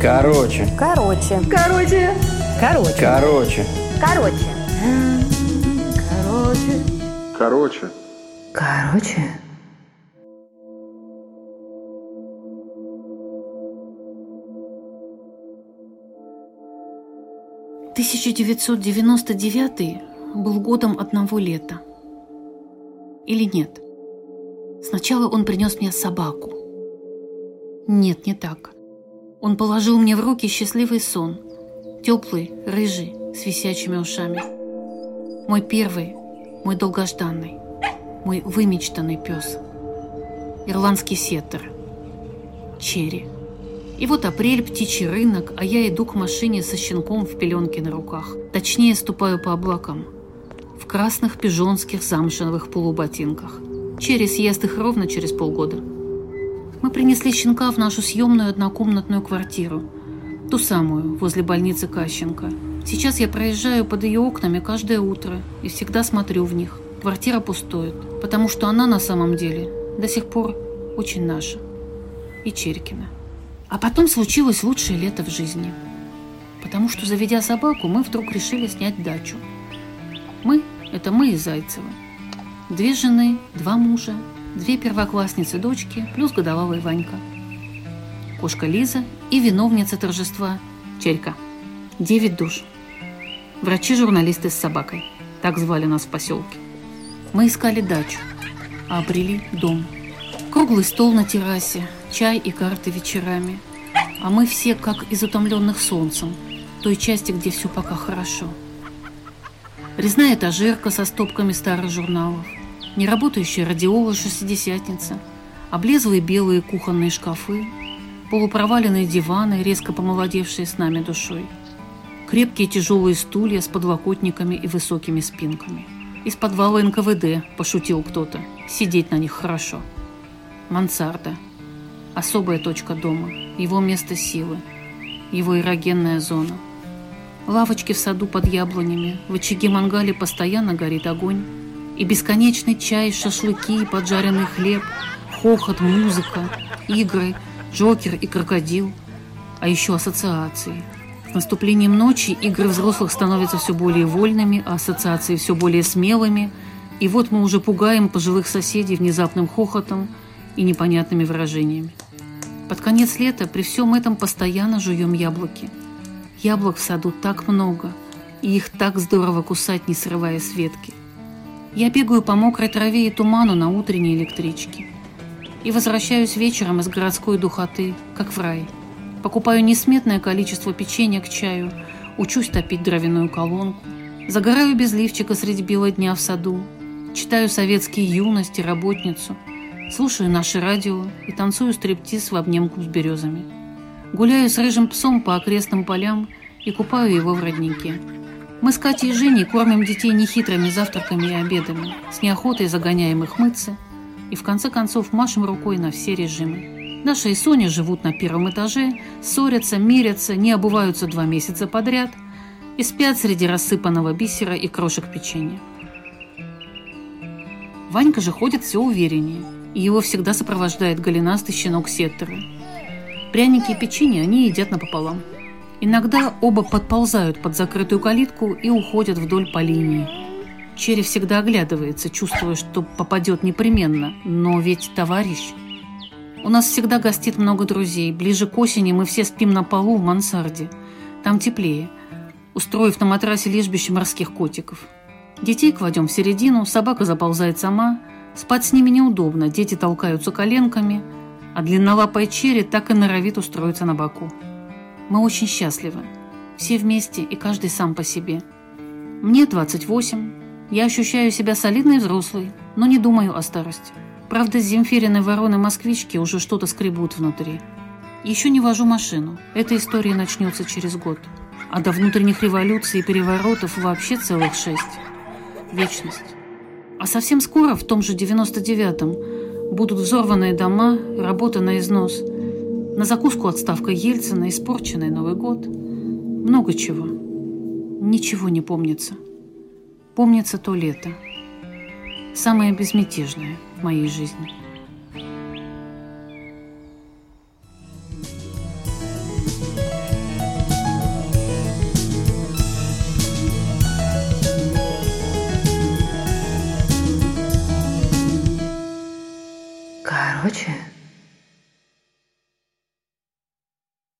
Короче. Короче. Короче. Короче. Короче. Короче. Короче. Короче. Короче. Тысяча девятьсот девяносто девятый был годом одного лета. Или нет? Сначала он принес мне собаку. Нет, не так. Он положил мне в руки счастливый сон. Теплый, рыжий, с висячими ушами. Мой первый, мой долгожданный, мой вымечтанный пес. Ирландский сеттер. Черри. И вот апрель, птичий рынок, а я иду к машине со щенком в пеленке на руках. Точнее, ступаю по облакам. В красных пижонских замшиновых полуботинках. Черри съест их ровно через полгода. Мы принесли щенка в нашу съемную однокомнатную квартиру. Ту самую, возле больницы Кащенко. Сейчас я проезжаю под ее окнами каждое утро и всегда смотрю в них. Квартира пустует, потому что она на самом деле до сих пор очень наша. И Черкина. А потом случилось лучшее лето в жизни. Потому что, заведя собаку, мы вдруг решили снять дачу. Мы – это мы и Зайцева. Две жены, два мужа, две первоклассницы дочки, плюс годовалый Ванька. Кошка Лиза и виновница торжества Черька. Девять душ. Врачи-журналисты с собакой. Так звали нас в поселке. Мы искали дачу, а обрели дом. Круглый стол на террасе, чай и карты вечерами. А мы все как из утомленных солнцем, той части, где все пока хорошо. Резная этажерка со стопками старых журналов, неработающая радиола шестидесятница, облезлые белые кухонные шкафы, полупроваленные диваны, резко помолодевшие с нами душой, крепкие тяжелые стулья с подлокотниками и высокими спинками. Из подвала НКВД, пошутил кто-то, сидеть на них хорошо. Мансарда, особая точка дома, его место силы, его эрогенная зона. Лавочки в саду под яблонями, в очаге мангале постоянно горит огонь, и бесконечный чай, шашлыки, поджаренный хлеб, хохот, музыка, игры, Джокер и крокодил, а еще ассоциации. С наступлением ночи игры взрослых становятся все более вольными, а ассоциации все более смелыми, и вот мы уже пугаем пожилых соседей внезапным хохотом и непонятными выражениями. Под конец лета при всем этом постоянно жуем яблоки. Яблок в саду так много, и их так здорово кусать, не срывая с ветки. Я бегаю по мокрой траве и туману на утренней электричке. И возвращаюсь вечером из городской духоты, как в рай. Покупаю несметное количество печенья к чаю, учусь топить дровяную колонку, загораю без лифчика среди бела дня в саду, читаю советские юности, работницу, слушаю наше радио и танцую стриптиз в обнимку с березами. Гуляю с рыжим псом по окрестным полям и купаю его в роднике. Мы с Катей и Женей кормим детей нехитрыми завтраками и обедами, с неохотой загоняем их мыться и в конце концов машем рукой на все режимы. Даша и Соня живут на первом этаже, ссорятся, мирятся, не обуваются два месяца подряд и спят среди рассыпанного бисера и крошек печенья. Ванька же ходит все увереннее, и его всегда сопровождает голенастый щенок Сеттера. Пряники и печенье они едят напополам. Иногда оба подползают под закрытую калитку и уходят вдоль по линии. Черри всегда оглядывается, чувствуя, что попадет непременно, но ведь товарищ. У нас всегда гостит много друзей. Ближе к осени мы все спим на полу в мансарде. Там теплее, устроив на матрасе лежбище морских котиков. Детей кладем в середину, собака заползает сама. Спать с ними неудобно, дети толкаются коленками, а длиннолапая черри так и норовит устроиться на боку. Мы очень счастливы. Все вместе и каждый сам по себе. Мне 28. Я ощущаю себя солидной взрослой, но не думаю о старости. Правда, с вороны-москвички уже что-то скребут внутри. Еще не вожу машину. Эта история начнется через год. А до внутренних революций и переворотов вообще целых шесть. Вечность. А совсем скоро, в том же 99-м, будут взорванные дома, работа на износ. На закуску отставка Ельцина, испорченный Новый год. Много чего. Ничего не помнится. Помнится то лето. Самое безмятежное в моей жизни. Короче,